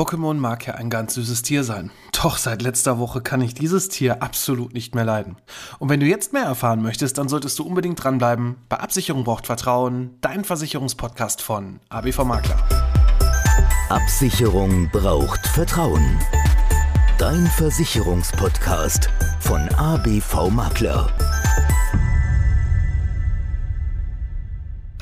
Pokémon mag ja ein ganz süßes Tier sein. Doch seit letzter Woche kann ich dieses Tier absolut nicht mehr leiden. Und wenn du jetzt mehr erfahren möchtest, dann solltest du unbedingt dranbleiben. Bei Absicherung braucht Vertrauen, dein Versicherungspodcast von ABV Makler. Absicherung braucht Vertrauen. Dein Versicherungspodcast von ABV Makler.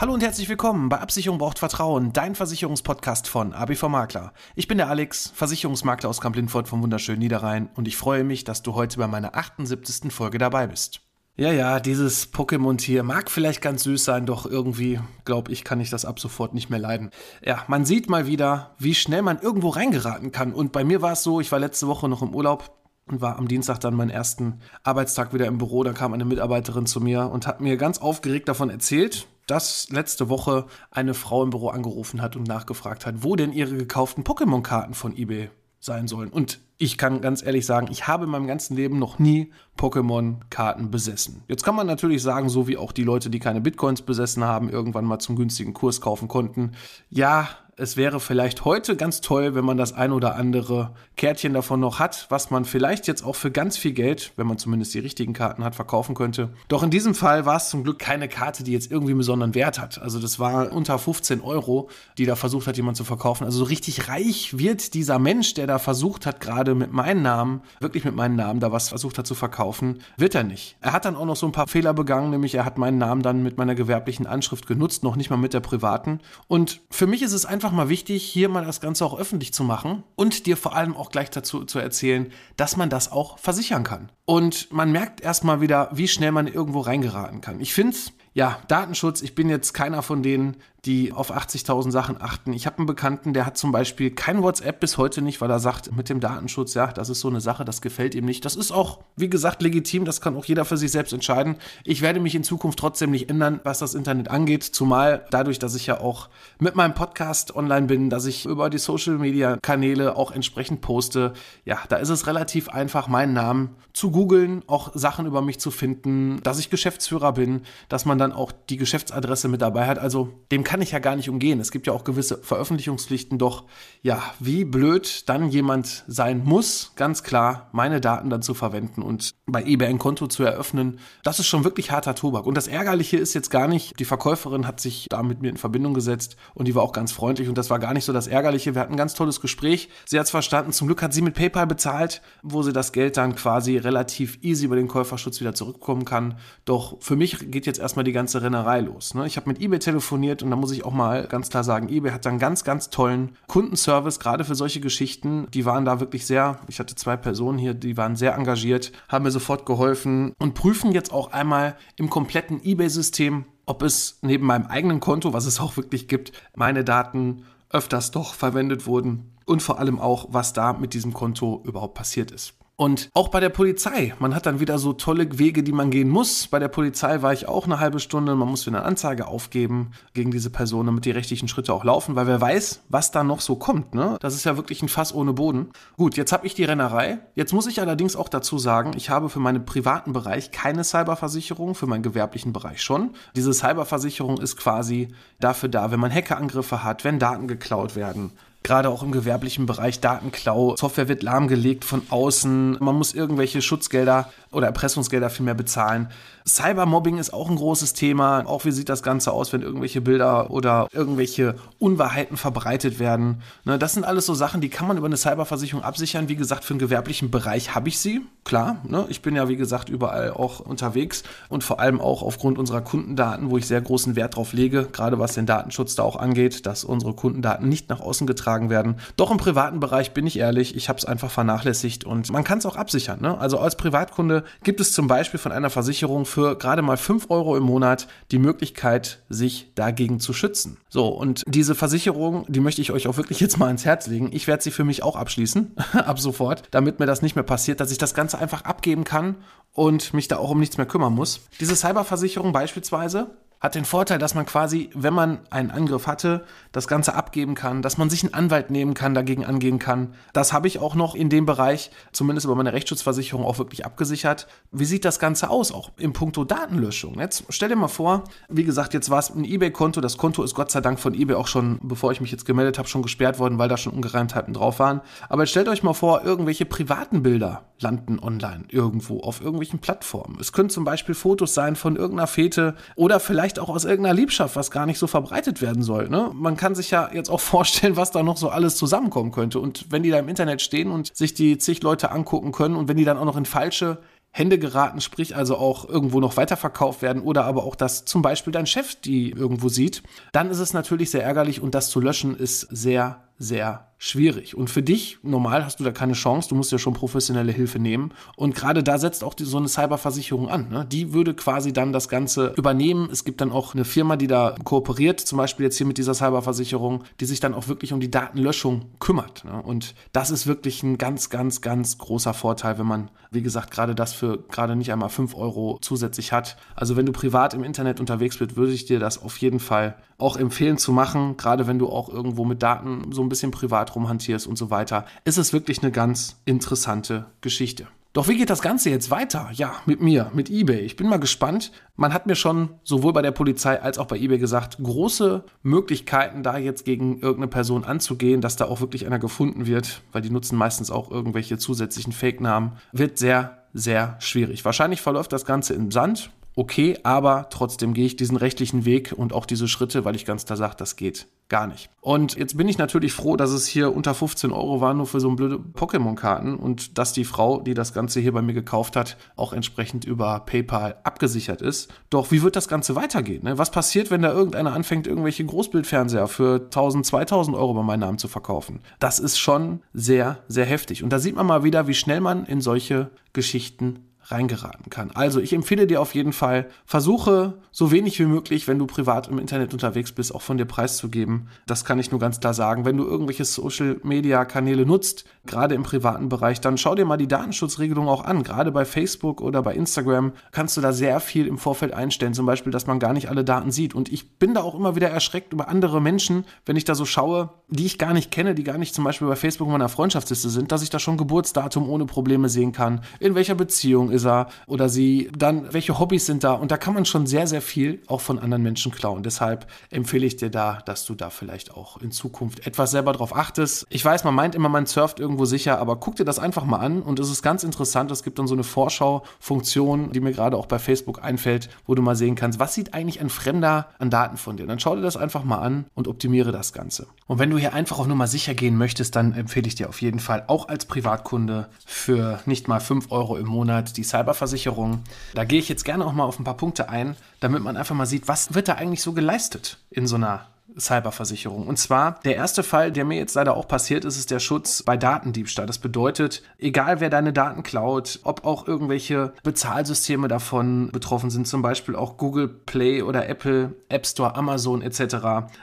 Hallo und herzlich willkommen bei Absicherung braucht Vertrauen, dein Versicherungspodcast von ABV Makler. Ich bin der Alex, Versicherungsmakler aus Kamp-Lindfort vom wunderschönen Niederrhein und ich freue mich, dass du heute bei meiner 78. Folge dabei bist. Ja, ja, dieses Pokémon-Tier mag vielleicht ganz süß sein, doch irgendwie, glaube ich, kann ich das ab sofort nicht mehr leiden. Ja, man sieht mal wieder, wie schnell man irgendwo reingeraten kann. Und bei mir war es so, ich war letzte Woche noch im Urlaub und war am Dienstag dann meinen ersten Arbeitstag wieder im Büro. Da kam eine Mitarbeiterin zu mir und hat mir ganz aufgeregt davon erzählt, dass letzte Woche eine Frau im Büro angerufen hat und nachgefragt hat, wo denn ihre gekauften Pokémon-Karten von eBay sein sollen. Und ich kann ganz ehrlich sagen, ich habe in meinem ganzen Leben noch nie Pokémon-Karten besessen. Jetzt kann man natürlich sagen, so wie auch die Leute, die keine Bitcoins besessen haben, irgendwann mal zum günstigen Kurs kaufen konnten. Ja, es wäre vielleicht heute ganz toll, wenn man das ein oder andere Kärtchen davon noch hat, was man vielleicht jetzt auch für ganz viel Geld, wenn man zumindest die richtigen Karten hat, verkaufen könnte. Doch in diesem Fall war es zum Glück keine Karte, die jetzt irgendwie einen besonderen Wert hat. Also das war unter 15 Euro, die da versucht hat, jemand zu verkaufen. Also so richtig reich wird dieser Mensch, der da versucht hat, gerade mit meinem Namen, wirklich mit meinem Namen da was versucht hat zu verkaufen, wird er nicht. Er hat dann auch noch so ein paar Fehler begangen, nämlich er hat meinen Namen dann mit meiner gewerblichen Anschrift genutzt, noch nicht mal mit der privaten. Und für mich ist es einfach einfach mal wichtig, hier mal das Ganze auch öffentlich zu machen und dir vor allem auch gleich dazu zu erzählen, dass man das auch versichern kann. Und man merkt erstmal wieder, wie schnell man irgendwo reingeraten kann. Ich finde es ja, Datenschutz, ich bin jetzt keiner von denen, die auf 80.000 Sachen achten. Ich habe einen Bekannten, der hat zum Beispiel kein WhatsApp bis heute nicht, weil er sagt, mit dem Datenschutz, ja, das ist so eine Sache, das gefällt ihm nicht. Das ist auch, wie gesagt, legitim, das kann auch jeder für sich selbst entscheiden. Ich werde mich in Zukunft trotzdem nicht ändern, was das Internet angeht, zumal dadurch, dass ich ja auch mit meinem Podcast online bin, dass ich über die Social-Media-Kanäle auch entsprechend poste. Ja, da ist es relativ einfach, meinen Namen zu googeln, auch Sachen über mich zu finden, dass ich Geschäftsführer bin, dass man dann auch die Geschäftsadresse mit dabei hat. Also dem kann ich ja gar nicht umgehen. Es gibt ja auch gewisse Veröffentlichungspflichten, doch ja, wie blöd dann jemand sein muss, ganz klar, meine Daten dann zu verwenden und bei eBay ein Konto zu eröffnen, das ist schon wirklich harter Tobak. Und das Ärgerliche ist jetzt gar nicht, die Verkäuferin hat sich da mit mir in Verbindung gesetzt und die war auch ganz freundlich und das war gar nicht so das Ärgerliche. Wir hatten ein ganz tolles Gespräch. Sie hat es verstanden. Zum Glück hat sie mit PayPal bezahlt, wo sie das Geld dann quasi relativ easy über den Käuferschutz wieder zurückkommen kann. Doch für mich geht jetzt erstmal die ganze Rennerei los. Ne? Ich habe mit eBay telefoniert und da muss ich auch mal ganz klar sagen, eBay hat einen ganz, ganz tollen Kundenservice, gerade für solche Geschichten. Die waren da wirklich sehr, ich hatte zwei Personen hier, die waren sehr engagiert, haben mir sofort geholfen und prüfen jetzt auch einmal im kompletten eBay-System, ob es neben meinem eigenen Konto, was es auch wirklich gibt, meine Daten öfters doch verwendet wurden und vor allem auch, was da mit diesem Konto überhaupt passiert ist. Und auch bei der Polizei, man hat dann wieder so tolle Wege, die man gehen muss. Bei der Polizei war ich auch eine halbe Stunde, man muss wieder eine Anzeige aufgeben gegen diese Person, damit die rechtlichen Schritte auch laufen, weil wer weiß, was da noch so kommt. Ne? Das ist ja wirklich ein Fass ohne Boden. Gut, jetzt habe ich die Rennerei. Jetzt muss ich allerdings auch dazu sagen, ich habe für meinen privaten Bereich keine Cyberversicherung, für meinen gewerblichen Bereich schon. Diese Cyberversicherung ist quasi dafür da, wenn man Hackerangriffe hat, wenn Daten geklaut werden, gerade auch im gewerblichen Bereich Datenklau. Software wird lahmgelegt von außen. Man muss irgendwelche Schutzgelder oder Erpressungsgelder viel mehr bezahlen. Cybermobbing ist auch ein großes Thema. Auch wie sieht das Ganze aus, wenn irgendwelche Bilder oder irgendwelche Unwahrheiten verbreitet werden. Ne, das sind alles so Sachen, die kann man über eine Cyberversicherung absichern. Wie gesagt, für den gewerblichen Bereich habe ich sie. Klar, ne? ich bin ja wie gesagt überall auch unterwegs und vor allem auch aufgrund unserer Kundendaten, wo ich sehr großen Wert drauf lege, gerade was den Datenschutz da auch angeht, dass unsere Kundendaten nicht nach außen getragen werden. Doch im privaten Bereich bin ich ehrlich, ich habe es einfach vernachlässigt und man kann es auch absichern. Ne? Also als Privatkunde gibt es zum Beispiel von einer Versicherung für gerade mal 5 Euro im Monat die Möglichkeit, sich dagegen zu schützen. So, und diese Versicherung, die möchte ich euch auch wirklich jetzt mal ans Herz legen. Ich werde sie für mich auch abschließen, ab sofort, damit mir das nicht mehr passiert, dass ich das Ganze einfach abgeben kann und mich da auch um nichts mehr kümmern muss. Diese Cyberversicherung beispielsweise, hat den Vorteil, dass man quasi, wenn man einen Angriff hatte, das Ganze abgeben kann, dass man sich einen Anwalt nehmen kann, dagegen angehen kann. Das habe ich auch noch in dem Bereich, zumindest über meine Rechtsschutzversicherung, auch wirklich abgesichert. Wie sieht das Ganze aus, auch im Punkto Datenlöschung? Jetzt stell dir mal vor, wie gesagt, jetzt war es ein eBay-Konto. Das Konto ist Gott sei Dank von eBay auch schon, bevor ich mich jetzt gemeldet habe, schon gesperrt worden, weil da schon Ungereimtheiten drauf waren. Aber stellt euch mal vor, irgendwelche privaten Bilder landen online irgendwo auf irgendwelchen Plattformen. Es können zum Beispiel Fotos sein von irgendeiner Fete oder vielleicht auch aus irgendeiner Liebschaft, was gar nicht so verbreitet werden soll. Ne? Man kann sich ja jetzt auch vorstellen, was da noch so alles zusammenkommen könnte. Und wenn die da im Internet stehen und sich die zig Leute angucken können und wenn die dann auch noch in falsche Hände geraten, sprich also auch irgendwo noch weiterverkauft werden oder aber auch, dass zum Beispiel dein Chef die irgendwo sieht, dann ist es natürlich sehr ärgerlich und das zu löschen ist sehr, sehr schwierig. Und für dich, normal hast du da keine Chance, du musst ja schon professionelle Hilfe nehmen. Und gerade da setzt auch die, so eine Cyberversicherung an. Ne? Die würde quasi dann das Ganze übernehmen. Es gibt dann auch eine Firma, die da kooperiert, zum Beispiel jetzt hier mit dieser Cyberversicherung, die sich dann auch wirklich um die Datenlöschung kümmert. Ne? Und das ist wirklich ein ganz, ganz, ganz großer Vorteil, wenn man, wie gesagt, gerade das für gerade nicht einmal 5 Euro zusätzlich hat. Also wenn du privat im Internet unterwegs bist, würde ich dir das auf jeden Fall auch empfehlen zu machen, gerade wenn du auch irgendwo mit Daten so ein bisschen privat rumhantierst und so weiter, ist es wirklich eine ganz interessante Geschichte. Doch wie geht das Ganze jetzt weiter? Ja, mit mir, mit eBay. Ich bin mal gespannt. Man hat mir schon sowohl bei der Polizei als auch bei eBay gesagt, große Möglichkeiten, da jetzt gegen irgendeine Person anzugehen, dass da auch wirklich einer gefunden wird, weil die nutzen meistens auch irgendwelche zusätzlichen Fake-Namen, wird sehr, sehr schwierig. Wahrscheinlich verläuft das Ganze im Sand okay, aber trotzdem gehe ich diesen rechtlichen Weg und auch diese Schritte, weil ich ganz klar sage, das geht gar nicht. Und jetzt bin ich natürlich froh, dass es hier unter 15 Euro war, nur für so ein blöde Pokémon-Karten und dass die Frau, die das Ganze hier bei mir gekauft hat, auch entsprechend über PayPal abgesichert ist. Doch wie wird das Ganze weitergehen? Ne? Was passiert, wenn da irgendeiner anfängt, irgendwelche Großbildfernseher für 1000, 2000 Euro bei meinem Namen zu verkaufen? Das ist schon sehr, sehr heftig. Und da sieht man mal wieder, wie schnell man in solche Geschichten reingeraten kann. Also ich empfehle dir auf jeden Fall, versuche so wenig wie möglich, wenn du privat im Internet unterwegs bist, auch von dir preiszugeben. Das kann ich nur ganz klar sagen. Wenn du irgendwelche Social-Media-Kanäle nutzt, gerade im privaten Bereich, dann schau dir mal die Datenschutzregelung auch an. Gerade bei Facebook oder bei Instagram kannst du da sehr viel im Vorfeld einstellen. Zum Beispiel, dass man gar nicht alle Daten sieht. Und ich bin da auch immer wieder erschreckt über andere Menschen, wenn ich da so schaue, die ich gar nicht kenne, die gar nicht zum Beispiel bei Facebook in meiner Freundschaftsliste sind, dass ich da schon Geburtsdatum ohne Probleme sehen kann, in welcher Beziehung ist ist er oder sie, dann welche Hobbys sind da und da kann man schon sehr, sehr viel auch von anderen Menschen klauen. Deshalb empfehle ich dir da, dass du da vielleicht auch in Zukunft etwas selber drauf achtest. Ich weiß, man meint immer, man surft irgendwo sicher, aber guck dir das einfach mal an und es ist ganz interessant. Es gibt dann so eine Vorschau-Funktion, die mir gerade auch bei Facebook einfällt, wo du mal sehen kannst, was sieht eigentlich ein Fremder an Daten von dir. Dann schau dir das einfach mal an und optimiere das Ganze. Und wenn du hier einfach auch nur mal sicher gehen möchtest, dann empfehle ich dir auf jeden Fall auch als Privatkunde für nicht mal 5 Euro im Monat die Cyberversicherung. Da gehe ich jetzt gerne auch mal auf ein paar Punkte ein, damit man einfach mal sieht, was wird da eigentlich so geleistet in so einer Cyberversicherung. Und zwar der erste Fall, der mir jetzt leider auch passiert ist, ist der Schutz bei Datendiebstahl. Das bedeutet, egal wer deine Daten klaut, ob auch irgendwelche Bezahlsysteme davon betroffen sind, zum Beispiel auch Google Play oder Apple, App Store, Amazon etc.,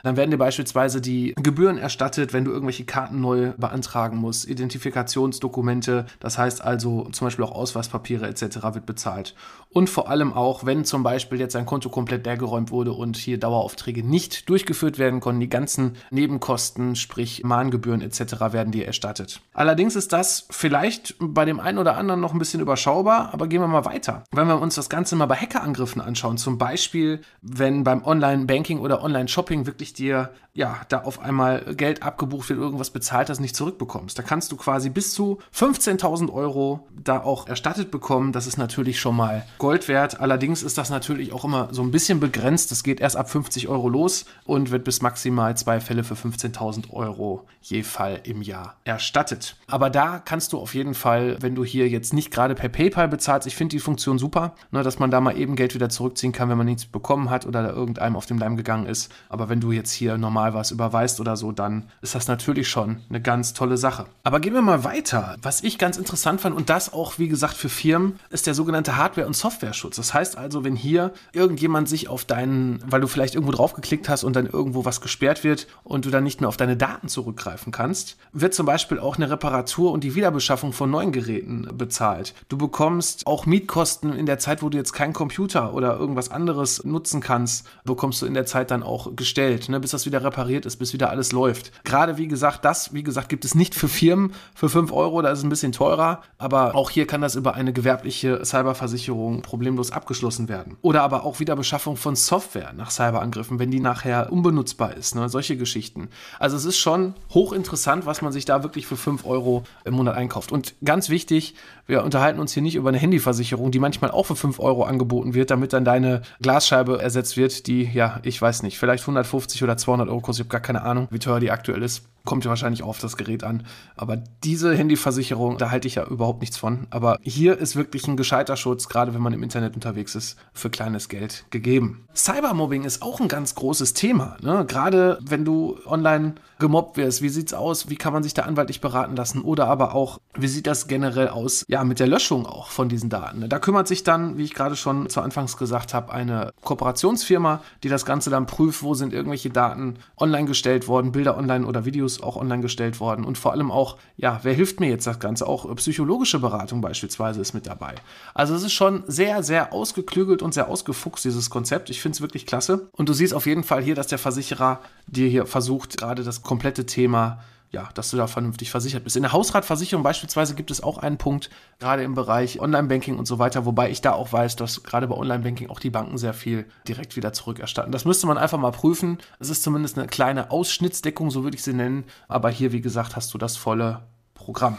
dann werden dir beispielsweise die Gebühren erstattet, wenn du irgendwelche Karten neu beantragen musst, Identifikationsdokumente, das heißt also zum Beispiel auch Ausweispapiere etc. wird bezahlt. Und vor allem auch, wenn zum Beispiel jetzt ein Konto komplett leergeräumt wurde und hier Daueraufträge nicht durchgeführt werden, werden konnten. Die ganzen Nebenkosten, sprich Mahngebühren etc. werden dir erstattet. Allerdings ist das vielleicht bei dem einen oder anderen noch ein bisschen überschaubar, aber gehen wir mal weiter. Wenn wir uns das Ganze mal bei Hackerangriffen anschauen, zum Beispiel, wenn beim Online-Banking oder Online-Shopping wirklich dir ja, da auf einmal Geld abgebucht wird, irgendwas bezahlt hast, nicht zurückbekommst. Da kannst du quasi bis zu 15.000 Euro da auch erstattet bekommen. Das ist natürlich schon mal Gold wert. Allerdings ist das natürlich auch immer so ein bisschen begrenzt. Das geht erst ab 50 Euro los und wird bis maximal zwei Fälle für 15.000 Euro je Fall im Jahr erstattet. Aber da kannst du auf jeden Fall, wenn du hier jetzt nicht gerade per PayPal bezahlst, ich finde die Funktion super, ne, dass man da mal eben Geld wieder zurückziehen kann, wenn man nichts bekommen hat oder da irgendeinem auf dem Leim gegangen ist. Aber wenn du jetzt hier normal mal was überweist oder so, dann ist das natürlich schon eine ganz tolle Sache. Aber gehen wir mal weiter. Was ich ganz interessant fand und das auch, wie gesagt, für Firmen, ist der sogenannte Hardware- und Software-Schutz. Das heißt also, wenn hier irgendjemand sich auf deinen, weil du vielleicht irgendwo draufgeklickt hast und dann irgendwo was gesperrt wird und du dann nicht mehr auf deine Daten zurückgreifen kannst, wird zum Beispiel auch eine Reparatur und die Wiederbeschaffung von neuen Geräten bezahlt. Du bekommst auch Mietkosten in der Zeit, wo du jetzt keinen Computer oder irgendwas anderes nutzen kannst, bekommst du in der Zeit dann auch gestellt, ne, bis das wieder repariert ist, bis wieder alles läuft. Gerade wie gesagt, das, wie gesagt, gibt es nicht für Firmen für 5 Euro, da ist es ein bisschen teurer, aber auch hier kann das über eine gewerbliche Cyberversicherung problemlos abgeschlossen werden. Oder aber auch Wiederbeschaffung von Software nach Cyberangriffen, wenn die nachher unbenutzbar ist, ne, solche Geschichten. Also es ist schon hochinteressant, was man sich da wirklich für 5 Euro im Monat einkauft. Und ganz wichtig, wir unterhalten uns hier nicht über eine Handyversicherung, die manchmal auch für 5 Euro angeboten wird, damit dann deine Glasscheibe ersetzt wird, die, ja, ich weiß nicht, vielleicht 150 oder 200 Euro kostet. Ich habe gar keine Ahnung, wie teuer die aktuell ist. Kommt ja wahrscheinlich auf das Gerät an. Aber diese Handyversicherung, da halte ich ja überhaupt nichts von. Aber hier ist wirklich ein gescheiter Schutz, gerade wenn man im Internet unterwegs ist, für kleines Geld gegeben. Cybermobbing ist auch ein ganz großes Thema. Ne? Gerade wenn du online gemobbt wirst, wie sieht's aus? Wie kann man sich da anwaltlich beraten lassen? Oder aber auch, wie sieht das generell aus? Ja, mit der Löschung auch von diesen Daten. Ne? Da kümmert sich dann, wie ich gerade schon zu Anfangs gesagt habe, eine Kooperationsfirma, die das Ganze dann prüft, wo sind irgendwelche Daten online gestellt worden, Bilder online oder Videos auch online gestellt worden und vor allem auch, ja, wer hilft mir jetzt das Ganze? Auch psychologische Beratung beispielsweise ist mit dabei. Also es ist schon sehr, sehr ausgeklügelt und sehr ausgefuchst, dieses Konzept. Ich finde es wirklich klasse. Und du siehst auf jeden Fall hier, dass der Versicherer dir hier versucht, gerade das komplette Thema ja, dass du da vernünftig versichert bist. In der Hausratversicherung beispielsweise gibt es auch einen Punkt, gerade im Bereich Online-Banking und so weiter, wobei ich da auch weiß, dass gerade bei Online-Banking auch die Banken sehr viel direkt wieder zurückerstatten. Das müsste man einfach mal prüfen. Es ist zumindest eine kleine Ausschnittsdeckung, so würde ich sie nennen. Aber hier, wie gesagt, hast du das volle Programm.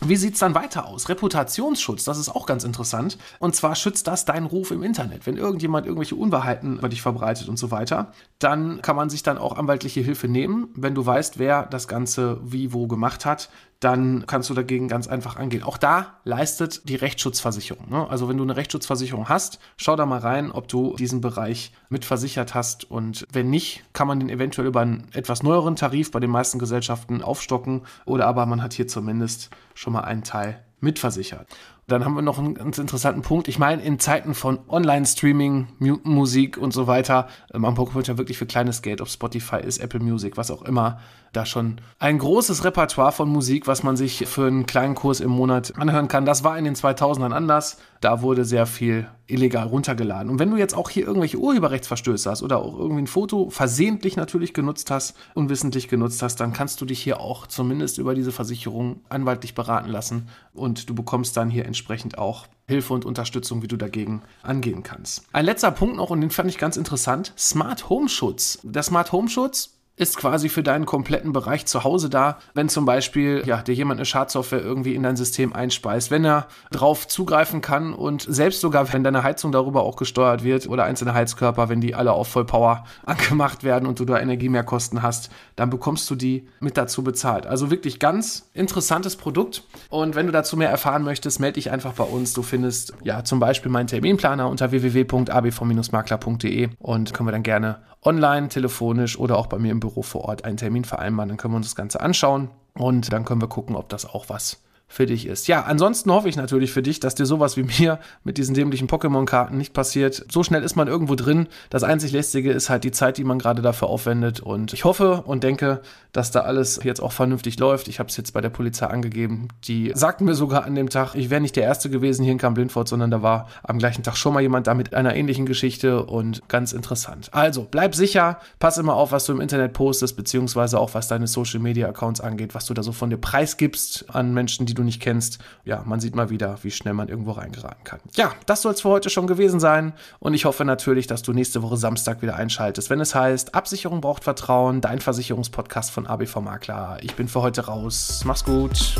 Wie sieht es dann weiter aus? Reputationsschutz, das ist auch ganz interessant. Und zwar schützt das deinen Ruf im Internet. Wenn irgendjemand irgendwelche Unwahrheiten über dich verbreitet und so weiter, dann kann man sich dann auch anwaltliche Hilfe nehmen. Wenn du weißt, wer das Ganze wie wo gemacht hat, dann kannst du dagegen ganz einfach angehen. Auch da leistet die Rechtsschutzversicherung. Ne? Also wenn du eine Rechtsschutzversicherung hast, schau da mal rein, ob du diesen Bereich mitversichert hast. Und wenn nicht, kann man den eventuell über einen etwas neueren Tarif bei den meisten Gesellschaften aufstocken. Oder aber man hat hier zumindest schon mal einen Teil mitversichert. Dann haben wir noch einen ganz interessanten Punkt. Ich meine, in Zeiten von Online-Streaming, Musik und so weiter, man bekommt ja wirklich für kleines Geld, ob Spotify ist, Apple Music, was auch immer, da schon ein großes Repertoire von Musik, was man sich für einen kleinen Kurs im Monat anhören kann. Das war in den 2000ern anders. Da wurde sehr viel illegal runtergeladen. Und wenn du jetzt auch hier irgendwelche Urheberrechtsverstöße hast oder auch irgendwie ein Foto versehentlich natürlich genutzt hast, unwissentlich genutzt hast, dann kannst du dich hier auch zumindest über diese Versicherung anwaltlich beraten lassen und du bekommst dann hier entsprechend auch Hilfe und Unterstützung, wie du dagegen angehen kannst. Ein letzter Punkt noch und den fand ich ganz interessant. Smart Home Schutz. Der Smart Home Schutz ist quasi für deinen kompletten Bereich zu Hause da, wenn zum Beispiel ja, dir jemand eine Schadsoftware irgendwie in dein System einspeist, wenn er drauf zugreifen kann und selbst sogar, wenn deine Heizung darüber auch gesteuert wird oder einzelne Heizkörper, wenn die alle auf Vollpower angemacht werden und du da Energiemehrkosten hast, dann bekommst du die mit dazu bezahlt. Also wirklich ganz interessantes Produkt und wenn du dazu mehr erfahren möchtest, melde dich einfach bei uns. Du findest ja zum Beispiel meinen Terminplaner unter www.abv-makler.de und können wir dann gerne online, telefonisch oder auch bei mir im Büro vor Ort einen Termin vereinbaren. Dann können wir uns das Ganze anschauen und dann können wir gucken, ob das auch was für dich ist. Ja, ansonsten hoffe ich natürlich für dich, dass dir sowas wie mir mit diesen dämlichen Pokémon-Karten nicht passiert. So schnell ist man irgendwo drin. Das einzig Lästige ist halt die Zeit, die man gerade dafür aufwendet. Und ich hoffe und denke, dass da alles jetzt auch vernünftig läuft. Ich habe es jetzt bei der Polizei angegeben. Die sagten mir sogar an dem Tag, ich wäre nicht der Erste gewesen hier in Kamp-Lindfort, sondern da war am gleichen Tag schon mal jemand da mit einer ähnlichen Geschichte und ganz interessant. Also, bleib sicher, pass immer auf, was du im Internet postest, beziehungsweise auch was deine Social-Media-Accounts angeht, was du da so von dir preisgibst an Menschen, die du nicht kennst. Ja, man sieht mal wieder, wie schnell man irgendwo reingeraten kann. Ja, das soll es für heute schon gewesen sein. Und ich hoffe natürlich, dass du nächste Woche Samstag wieder einschaltest, wenn es heißt, Absicherung braucht Vertrauen, dein Versicherungspodcast von ABV Makler. Ich bin für heute raus. Mach's gut.